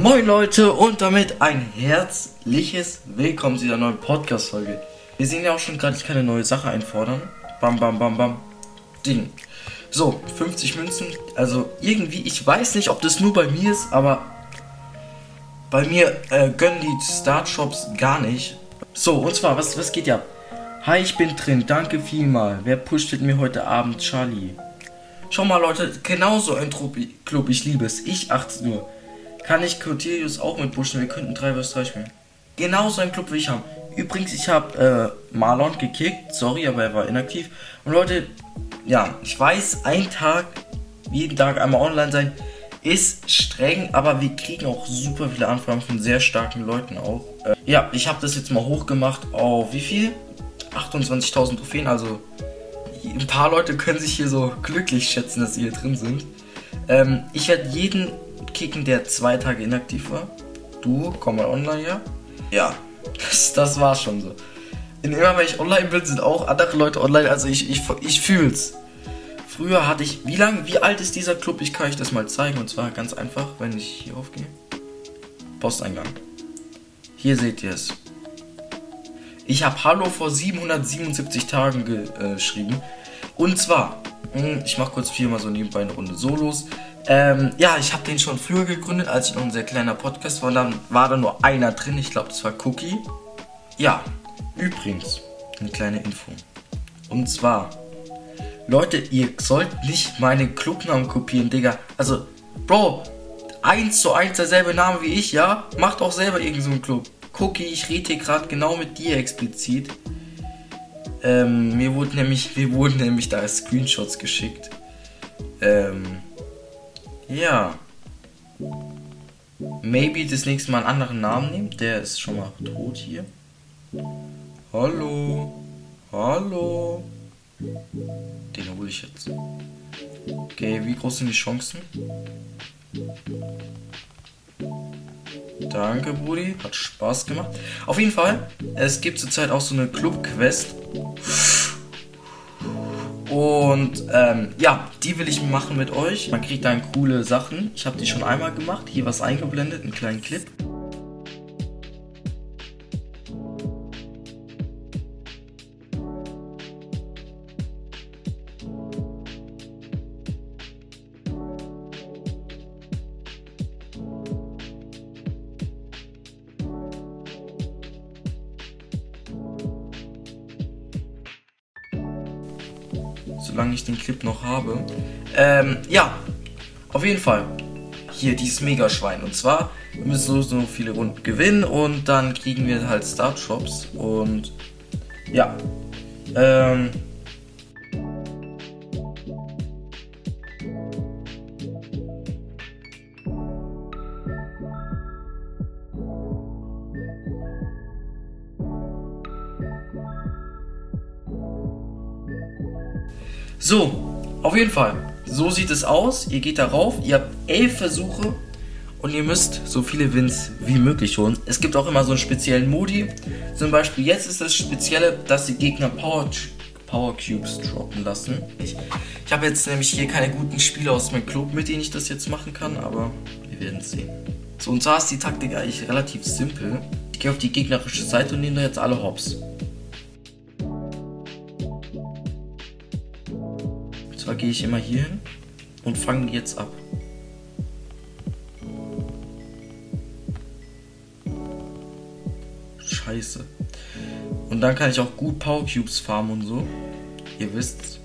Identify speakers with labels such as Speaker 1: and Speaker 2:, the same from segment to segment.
Speaker 1: Moin Leute und damit ein herzliches Willkommen zu dieser neuen Podcast-Folge. Wir sehen ja auch schon gerade, ich kann eine neue Sache einfordern. Bam, bam, bam, bam. Ding. So, 50 Münzen. Also irgendwie, ich weiß nicht, ob das nur bei mir ist, aber bei mir äh, gönnen die Startshops gar nicht. So, und zwar, was, was geht ja? Hi, ich bin drin. Danke vielmal. Wer pushtet mir heute Abend Charlie? Schau mal, Leute, genauso ein Club, ich liebe es. Ich 18 Uhr. Kann ich Cotilius auch mit pushen? Wir könnten 3 vs 3 spielen. Genauso ein Club wie ich haben. Übrigens, ich habe äh, Marlon gekickt. Sorry, aber er war inaktiv. Und Leute, ja, ich weiß, ein Tag, jeden Tag einmal online sein, ist streng, aber wir kriegen auch super viele Anfragen von sehr starken Leuten auch. Äh, ja, ich habe das jetzt mal hochgemacht auf wie viel? 28.000 Trophäen, also ein paar Leute können sich hier so glücklich schätzen, dass sie hier drin sind. Ähm, ich werde jeden kicken, der zwei Tage inaktiv war. Du, komm mal online, ja? Ja, das, das war schon so. Und immer wenn ich online bin, sind auch andere Leute online, also ich, ich, ich fühl's. Früher hatte ich, wie lang, wie alt ist dieser Club? Ich kann euch das mal zeigen und zwar ganz einfach, wenn ich hier aufgehe. Posteingang. Hier seht ihr es. Ich habe Hallo vor 777 Tagen äh, geschrieben. Und zwar, hm, ich mache kurz viermal so nebenbei eine Runde Solos. Ähm, ja, ich habe den schon früher gegründet, als ich noch ein sehr kleiner Podcast war. Dann war da nur einer drin. Ich glaube, das war Cookie. Ja, übrigens, eine kleine Info. Und zwar, Leute, ihr sollt nicht meine Clubnamen kopieren, Digga. Also, Bro, eins zu eins derselbe Name wie ich, ja? Macht auch selber irgendeinen so Club. Cookie, ich rede hier gerade genau mit dir explizit. Ähm, mir wurden nämlich, mir wurden nämlich da Screenshots geschickt. Ähm, ja. Maybe das nächste Mal einen anderen Namen nehmen. Der ist schon mal tot hier. Hallo. Hallo. Den hole ich jetzt. Okay, wie groß sind die Chancen? Danke, Brudi. Hat Spaß gemacht. Auf jeden Fall, es gibt zurzeit auch so eine Club-Quest. Und ähm, ja, die will ich machen mit euch. Man kriegt dann coole Sachen. Ich habe die schon einmal gemacht. Hier was eingeblendet, einen kleinen Clip. Solange ich den Clip noch habe. Ähm, ja, auf jeden Fall. Hier, dieses Megaschwein. Und zwar müssen wir so viele Runden gewinnen und dann kriegen wir halt Startshops. Und ja. Ähm, So, auf jeden Fall. So sieht es aus. Ihr geht darauf. Ihr habt elf Versuche und ihr müsst so viele Wins wie möglich holen. Es gibt auch immer so einen speziellen Modi. Zum Beispiel jetzt ist das Spezielle, dass die Gegner Power, Power Cubes droppen lassen. Ich, ich habe jetzt nämlich hier keine guten Spieler aus meinem Club, mit denen ich das jetzt machen kann, aber wir werden es sehen. So, und zwar ist die Taktik eigentlich relativ simpel. Ich gehe auf die gegnerische Seite und nehme da jetzt alle Hops. Gehe ich immer hier hin und fange jetzt ab. Scheiße. Und dann kann ich auch gut Power Cubes farmen und so. Ihr wisst's.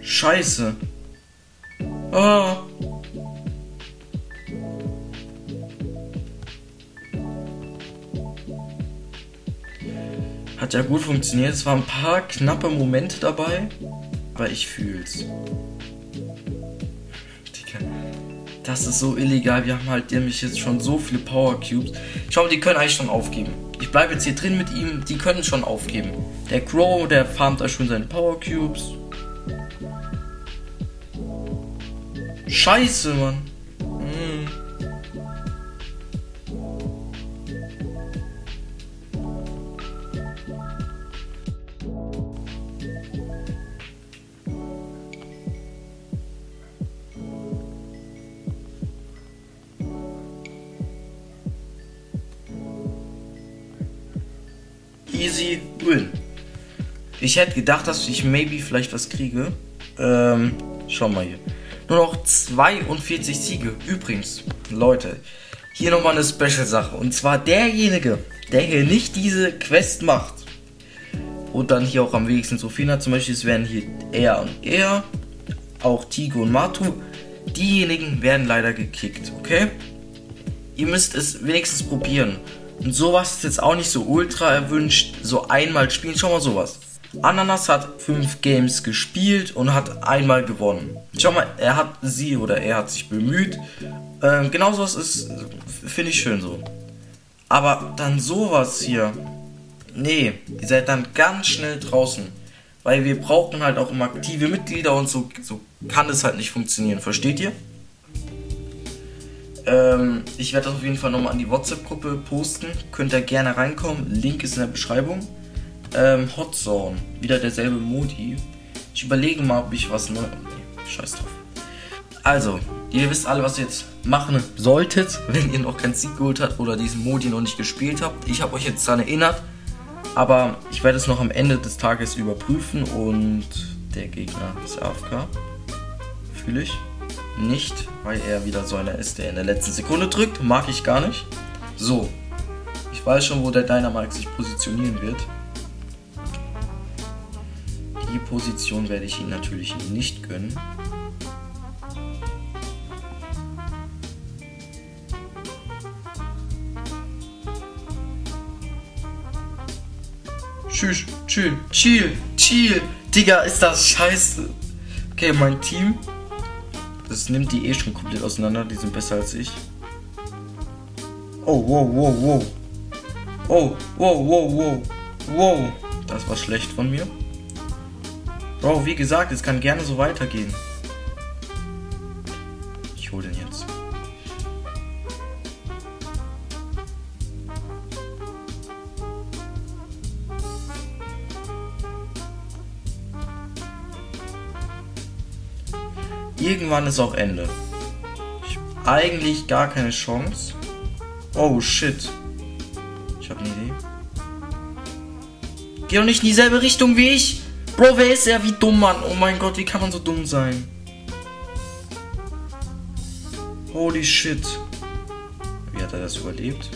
Speaker 1: Scheiße. Ah. Ja gut funktioniert. Es waren ein paar knappe Momente dabei, aber ich fühl's. Das ist so illegal. Wir haben halt nämlich jetzt schon so viele Power Cubes. Schau mal, die können eigentlich schon aufgeben. Ich bleibe jetzt hier drin mit ihm. Die können schon aufgeben. Der Crow, der farmt da schon seine Power Cubes. Scheiße, Mann. Ich hätte gedacht, dass ich maybe vielleicht was kriege. Ähm, schau mal hier. Nur noch 42 Siege. Übrigens, Leute, hier nochmal eine Special-Sache. Und zwar derjenige, der hier nicht diese Quest macht und dann hier auch am wenigsten so viel hat, zum Beispiel, es werden hier er und er, auch Tigo und Matu, diejenigen werden leider gekickt, okay? Ihr müsst es wenigstens probieren. Und sowas ist jetzt auch nicht so ultra erwünscht. So einmal spielen, schau mal sowas. Ananas hat fünf Games gespielt und hat einmal gewonnen. Schau mal, er hat sie oder er hat sich bemüht. Ähm, genau sowas ist, finde ich schön so. Aber dann sowas hier. Nee, ihr seid dann ganz schnell draußen. Weil wir brauchen halt auch immer aktive Mitglieder und so, so kann es halt nicht funktionieren. Versteht ihr? Ähm, ich werde das auf jeden Fall nochmal an die WhatsApp-Gruppe posten. Könnt ihr gerne reinkommen. Link ist in der Beschreibung. Ähm, Hot Zone. Wieder derselbe Modi. Ich überlege mal, ob ich was neu. Nee, scheiß drauf. Also, ihr wisst alle, was ihr jetzt machen solltet, wenn ihr noch kein Sieg geholt habt oder diesen Modi noch nicht gespielt habt. Ich habe euch jetzt daran erinnert. Aber ich werde es noch am Ende des Tages überprüfen und der Gegner ist AFK. Fühle ich nicht, weil er wieder so einer ist, der in der letzten Sekunde drückt. Mag ich gar nicht. So, ich weiß schon, wo der Dynamite sich positionieren wird. Position werde ich ihm natürlich nicht gönnen. Tschüss, chill, chill, chill. Digga, ist das scheiße. Okay, mein Team. Das nimmt die eh schon komplett auseinander. Die sind besser als ich. Oh, wow, wow, wow. Oh, wow, wow, wow. Wow. Das war schlecht von mir. Bro, wie gesagt, es kann gerne so weitergehen. Ich hole den jetzt. Irgendwann ist auch Ende. Ich hab eigentlich gar keine Chance. Oh shit. Ich habe eine Idee. Geh doch nicht in dieselbe Richtung wie ich. Bro, wer ist er? Wie dumm, Mann. Oh mein Gott, wie kann man so dumm sein? Holy shit. Wie hat er das überlebt?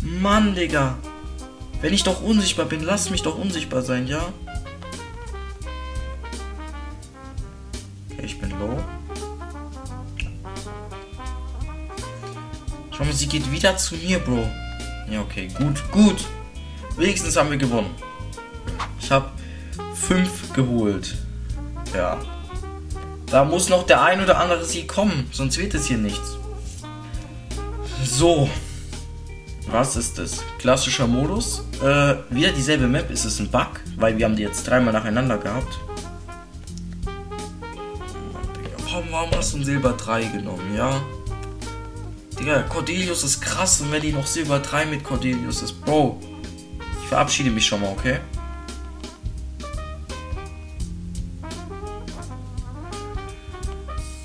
Speaker 1: Mann, Digga. Wenn ich doch unsichtbar bin, lass mich doch unsichtbar sein, ja? Okay, ich bin low. Schau mal, sie geht wieder zu mir, Bro. Ja, okay, gut, gut. Wenigstens haben wir gewonnen. Ich habe fünf geholt. Ja. Da muss noch der ein oder andere Sieg kommen, sonst wird es hier nichts. So. Was ist das? Klassischer Modus. Äh, wieder dieselbe Map. Ist es ein Bug? Weil wir haben die jetzt dreimal nacheinander gehabt. Warum, warum hast du ein Silber 3 genommen, ja? Digga, Cordelius ist krass und wenn die noch Silber 3 mit Cordelius ist, Bro. Verabschiede mich schon mal, okay?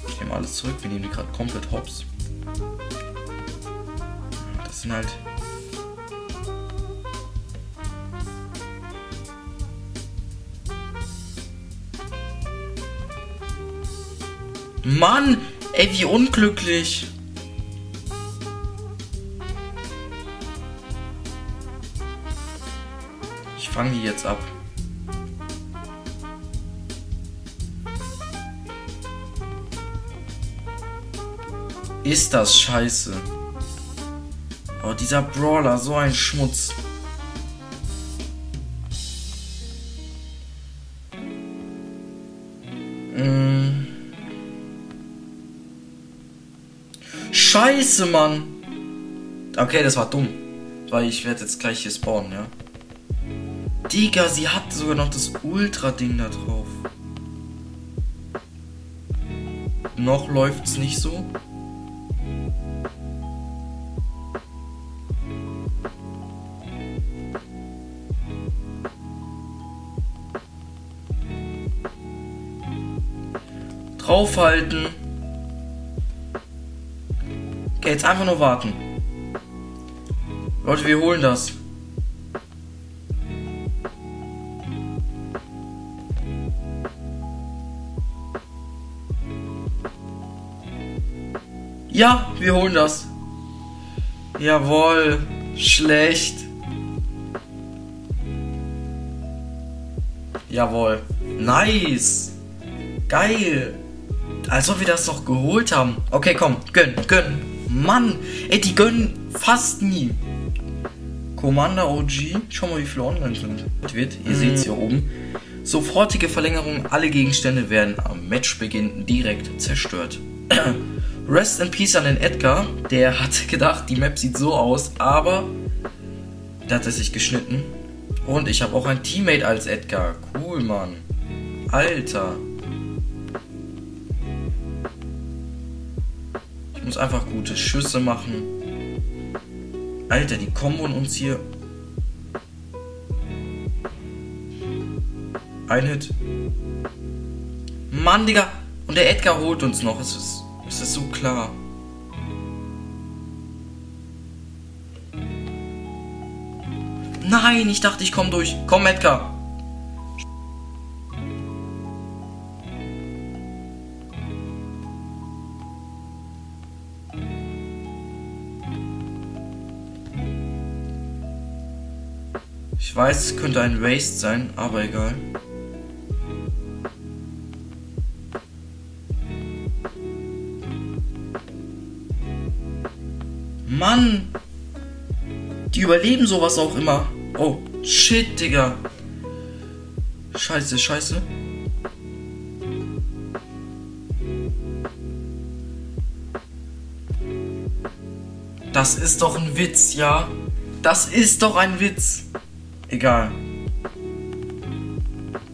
Speaker 1: Ich nehme alles zurück, wir nehmen die gerade komplett hops. Das sind halt. Mann! Ey, wie unglücklich! Fange die jetzt ab. Ist das scheiße. Oh, dieser Brawler, so ein Schmutz. Mm. Scheiße, Mann. Okay, das war dumm. Weil ich werde jetzt gleich hier spawnen, ja. Digga, sie hat sogar noch das Ultra-Ding da drauf. Noch läuft's nicht so. Draufhalten. Okay, jetzt einfach nur warten. Leute, wir holen das. Ja, wir holen das. Jawohl. Schlecht. Jawohl. Nice. Geil. Als ob wir das noch geholt haben. Okay, komm. Gönn, gönn. Mann. Ey, die gönnen fast nie. Commander OG. Schau mal, wie viele online sind. Wird. Ihr mhm. seht es hier oben. Sofortige Verlängerung. Alle Gegenstände werden am Matchbeginn direkt zerstört. Rest in Peace an den Edgar. Der hat gedacht, die Map sieht so aus, aber da hat er sich geschnitten. Und ich habe auch ein Teammate als Edgar. Cool, Mann. Alter. Ich muss einfach gute Schüsse machen. Alter, die kommen uns hier. Ein Hit. Mann, Digga. Und der Edgar holt uns noch. Es ist es ist so klar. Nein, ich dachte, ich komme durch. Komm, Edgar. Ich weiß, es könnte ein Waste sein, aber egal. Mann! Die überleben sowas auch immer. Oh, shit, Digga. Scheiße, scheiße. Das ist doch ein Witz, ja? Das ist doch ein Witz. Egal.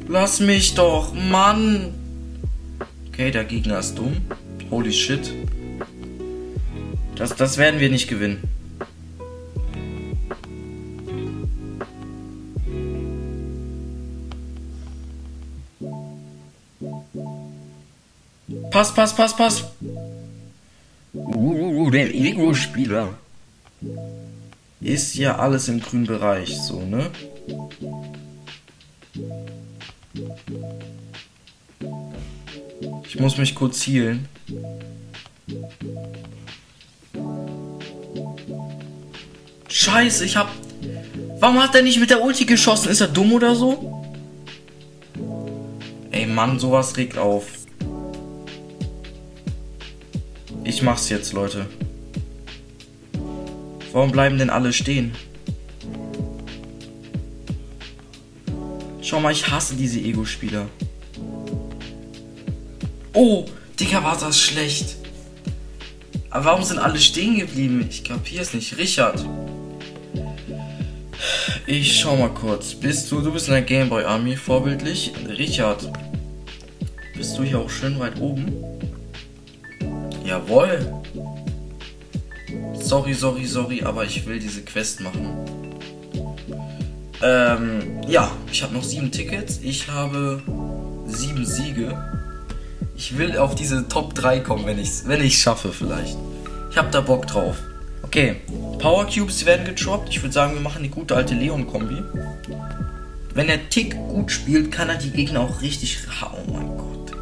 Speaker 1: Lass mich doch, Mann. Okay, der Gegner ist dumm. Holy shit. Das, das werden wir nicht gewinnen. Pass, pass, pass, pass. Uh, der Ego-Spieler. Ist ja alles im grünen Bereich, so, ne? Ich muss mich kurz healen. Scheiße, ich hab. Warum hat er nicht mit der Ulti geschossen? Ist er dumm oder so? Ey Mann, sowas regt auf. Ich mach's jetzt, Leute. Warum bleiben denn alle stehen? Schau mal, ich hasse diese Ego-Spieler. Oh, Digga, war das schlecht. Aber warum sind alle stehen geblieben? Ich kapier's nicht. Richard. Ich schau mal kurz. Bist du, du bist in der Gameboy Army vorbildlich. Richard, bist du hier auch schön weit oben? Jawohl. Sorry, sorry, sorry, aber ich will diese Quest machen. Ähm, ja, ich habe noch sieben Tickets. Ich habe sieben Siege. Ich will auf diese Top 3 kommen, wenn ich es wenn ich's schaffe vielleicht. Ich habe da Bock drauf. Okay, Power Cubes werden getroppt. Ich würde sagen, wir machen die gute alte Leon-Kombi. Wenn der Tick gut spielt, kann er die Gegner auch richtig. Oh mein Gott.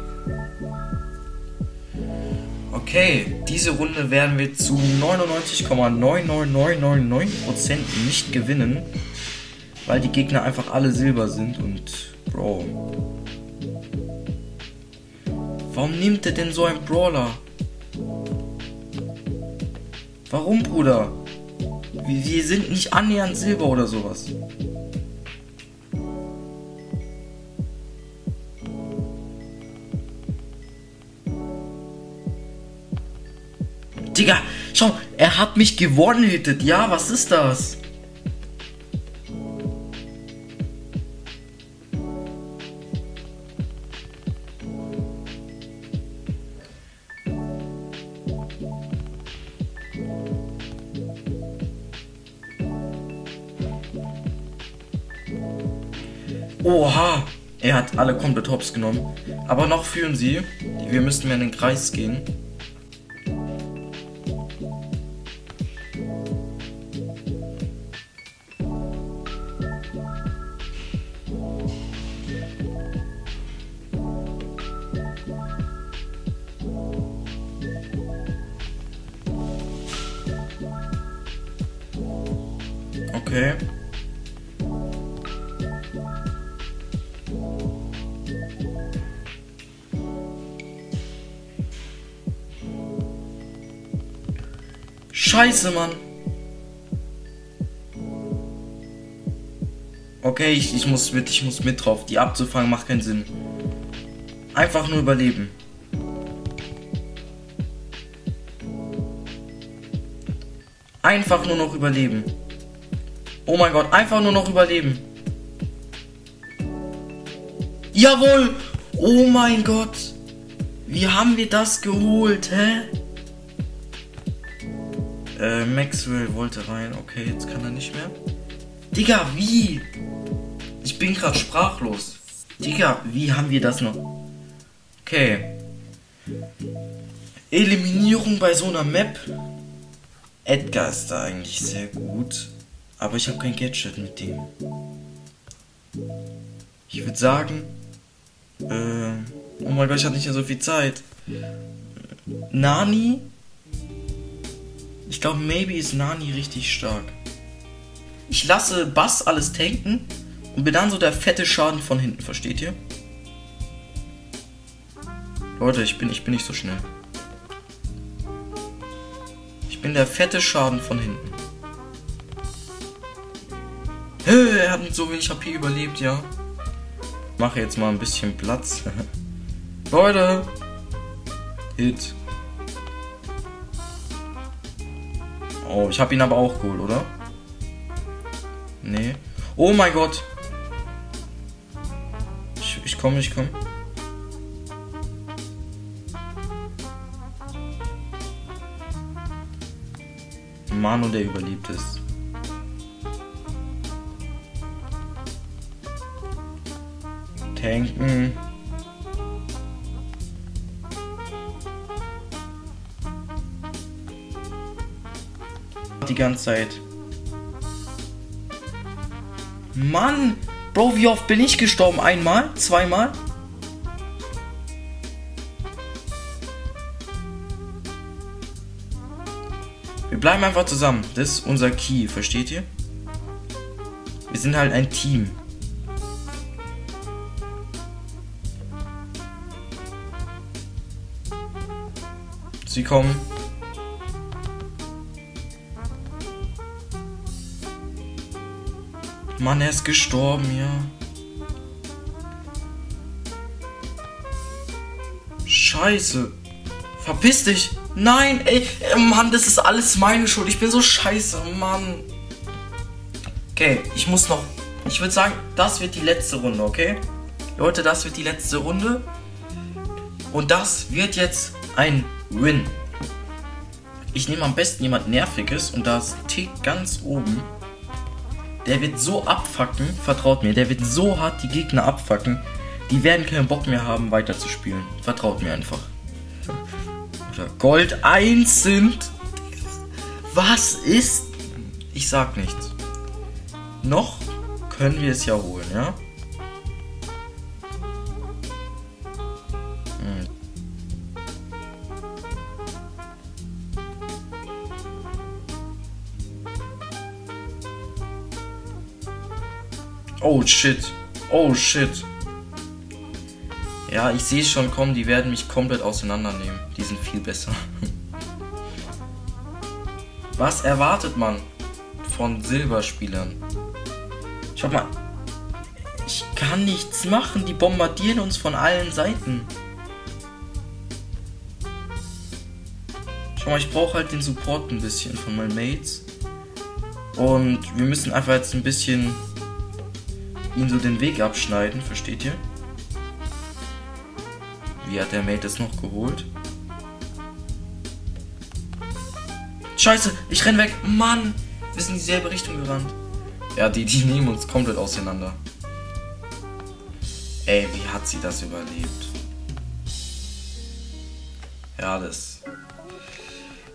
Speaker 1: Okay, diese Runde werden wir zu 99,99999% nicht gewinnen. Weil die Gegner einfach alle Silber sind und. Bro. Warum nimmt er denn so einen Brawler? Warum, Bruder? Wir sind nicht annähernd Silber oder sowas. Digga, schau, er hat mich gewonnen, Ja, was ist das? Oha! Er hat alle komplett hops genommen. Aber noch führen sie. Wir müssten mehr in den Kreis gehen. Scheiße, Mann. Okay, ich, ich muss mit, ich muss mit drauf. Die abzufangen macht keinen Sinn. Einfach nur überleben. Einfach nur noch überleben. Oh mein Gott, einfach nur noch überleben. Jawohl! Oh mein Gott! Wie haben wir das geholt, hä? Äh, Maxwell wollte rein. Okay, jetzt kann er nicht mehr. Digga, wie? Ich bin gerade sprachlos. Digga, wie haben wir das noch? Okay. Eliminierung bei so einer Map. Edgar ist da eigentlich sehr gut. Aber ich habe kein Gadget mit dem. Ich würde sagen. Äh, oh mein Gott, ich hatte nicht mehr so viel Zeit. Nani? Ich glaube, maybe ist Nani richtig stark. Ich lasse Bass alles tanken und bin dann so der fette Schaden von hinten, versteht ihr? Leute, ich bin, ich bin nicht so schnell. Ich bin der fette Schaden von hinten. Hey, er hat mit so wenig HP überlebt, ja. Mache jetzt mal ein bisschen Platz. Leute. Hit. Oh, ich habe ihn aber auch geholt, oder? Nee. Oh mein Gott. Ich, ich komme, ich komme. Manu, der überlebt ist. Tanken. Die ganze Zeit. Mann! Bro, wie oft bin ich gestorben? Einmal? Zweimal? Wir bleiben einfach zusammen. Das ist unser Key, versteht ihr? Wir sind halt ein Team. Sie kommen. Mann, er ist gestorben, ja. Scheiße. Verpiss dich. Nein, ey, Mann, das ist alles meine Schuld. Ich bin so scheiße, Mann. Okay, ich muss noch. Ich würde sagen, das wird die letzte Runde, okay? Leute, das wird die letzte Runde. Und das wird jetzt ein Win. Ich nehme am besten jemand Nerviges und da ist Tick ganz oben. Der wird so abfacken, vertraut mir, der wird so hart die Gegner abfacken, die werden keinen Bock mehr haben, weiterzuspielen. Vertraut mir einfach. Oder Gold 1 sind. Was ist? Ich sag nichts. Noch können wir es ja holen, ja? Oh shit. Oh shit. Ja, ich sehe schon kommen, die werden mich komplett auseinandernehmen. Die sind viel besser. Was erwartet man von Silberspielern? Schau mal. Ich kann nichts machen. Die bombardieren uns von allen Seiten. Schau mal, ich brauche halt den Support ein bisschen von meinen Mates. Und wir müssen einfach jetzt ein bisschen ihn so den Weg abschneiden, versteht ihr? Wie hat der Mate das noch geholt? Scheiße, ich renn weg. Mann, wir sind in dieselbe Richtung gerannt. Ja, die, die nehmen uns komplett auseinander. Ey, wie hat sie das überlebt? Ja, das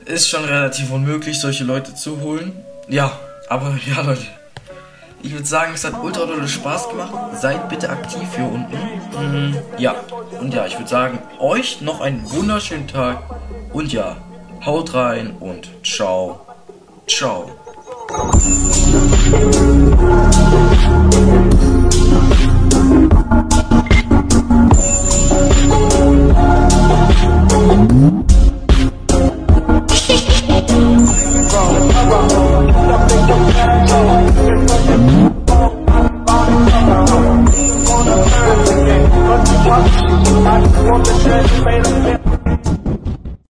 Speaker 1: ist schon relativ unmöglich, solche Leute zu holen. Ja, aber ja, Leute. Ich würde sagen, es hat ultra dolle Spaß gemacht. Seid bitte aktiv hier unten. Mhm, ja, und ja, ich würde sagen, euch noch einen wunderschönen Tag. Und ja, haut rein und ciao. Ciao. want the shit, you made them